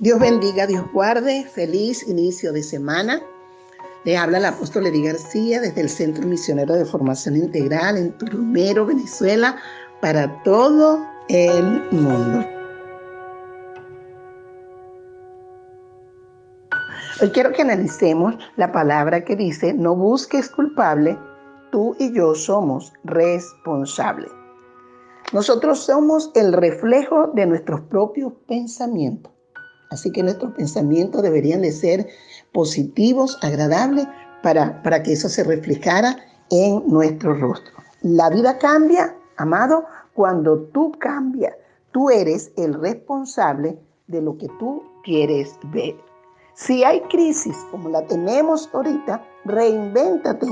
Dios bendiga, Dios guarde. Feliz inicio de semana. Le habla el apóstol Eddie García desde el Centro Misionero de Formación Integral en Turumero, Venezuela, para todo el mundo. Hoy quiero que analicemos la palabra que dice, no busques culpable, tú y yo somos responsables. Nosotros somos el reflejo de nuestros propios pensamientos. Así que nuestros pensamientos deberían de ser positivos, agradables, para, para que eso se reflejara en nuestro rostro. La vida cambia, amado, cuando tú cambias. Tú eres el responsable de lo que tú quieres ver. Si hay crisis como la tenemos ahorita, reinvéntate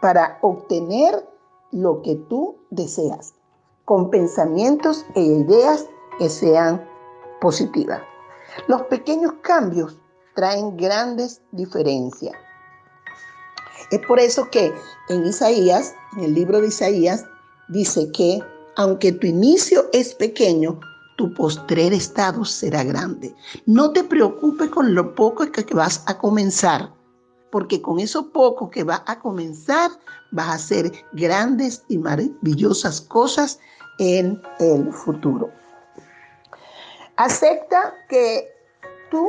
para obtener lo que tú deseas, con pensamientos e ideas que sean positivas. Los pequeños cambios traen grandes diferencias. Es por eso que en Isaías, en el libro de Isaías, dice que aunque tu inicio es pequeño, tu postrer estado será grande. No te preocupes con lo poco que vas a comenzar, porque con eso poco que vas a comenzar, vas a hacer grandes y maravillosas cosas en el futuro. Acepta que tú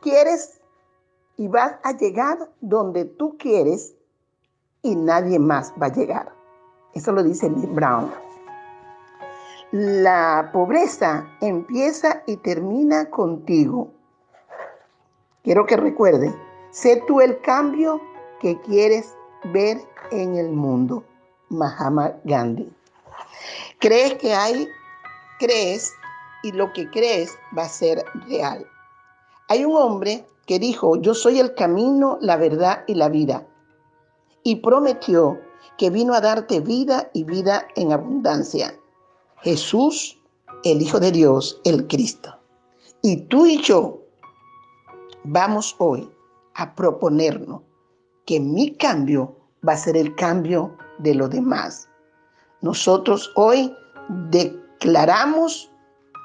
quieres y vas a llegar donde tú quieres y nadie más va a llegar. Eso lo dice Lee Brown. La pobreza empieza y termina contigo. Quiero que recuerde, sé tú el cambio que quieres ver en el mundo. Mahatma Gandhi. ¿Crees que hay, crees y lo que crees va a ser real. Hay un hombre que dijo, yo soy el camino, la verdad y la vida. Y prometió que vino a darte vida y vida en abundancia. Jesús, el Hijo de Dios, el Cristo. Y tú y yo vamos hoy a proponernos que mi cambio va a ser el cambio de los demás. Nosotros hoy declaramos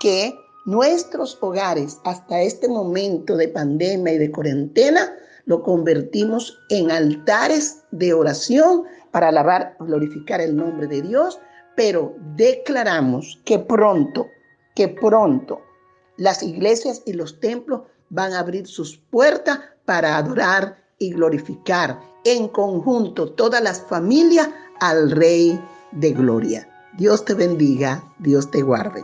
que nuestros hogares hasta este momento de pandemia y de cuarentena lo convertimos en altares de oración para alabar, glorificar el nombre de Dios, pero declaramos que pronto, que pronto las iglesias y los templos van a abrir sus puertas para adorar y glorificar en conjunto todas las familias al Rey de Gloria. Dios te bendiga, Dios te guarde.